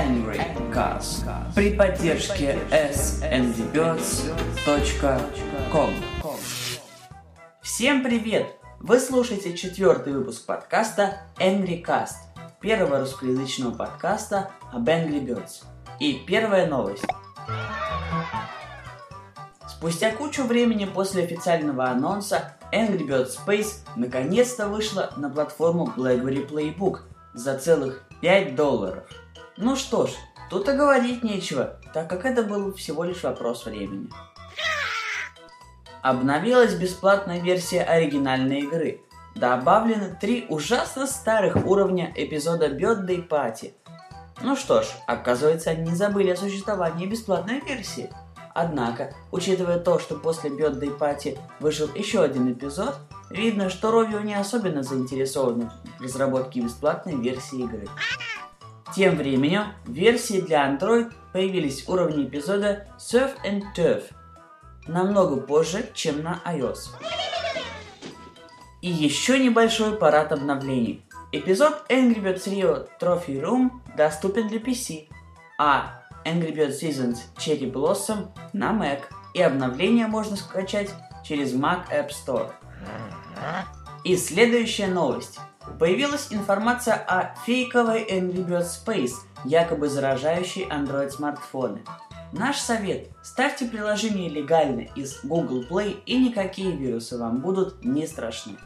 Angry Cast при поддержке sndbirds.com Всем привет! Вы слушаете четвертый выпуск подкаста Angry Cast, первого русскоязычного подкаста об Angry Birds. И первая новость. Спустя кучу времени после официального анонса Angry Birds Space наконец-то вышла на платформу BlackBerry Playbook за целых 5 долларов. Ну что ж, тут и говорить нечего, так как это был всего лишь вопрос времени. Обновилась бесплатная версия оригинальной игры. Добавлены три ужасно старых уровня эпизода Birthday Party. Ну что ж, оказывается, они не забыли о существовании бесплатной версии. Однако, учитывая то, что после Birthday Party вышел еще один эпизод, видно, что Rovio не особенно заинтересованы в разработке бесплатной версии игры. Тем временем, в версии для Android появились уровни эпизода Surf and Turf намного позже, чем на iOS. И еще небольшой парад обновлений. Эпизод Angry Birds Rio Trophy Room доступен для PC, а Angry Birds Seasons Cherry Blossom на Mac, и обновление можно скачать через Mac App Store. И следующая новость. Появилась информация о фейковой Angry Space, якобы заражающей Android смартфоны. Наш совет – ставьте приложение легально из Google Play и никакие вирусы вам будут не страшны.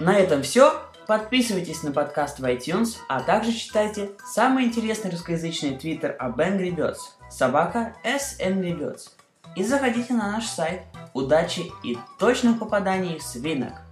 На этом все. Подписывайтесь на подкаст в iTunes, а также читайте самый интересный русскоязычный твиттер об Angry Birds – собака S Angry Birds. И заходите на наш сайт. Удачи и точных попаданий в свинок!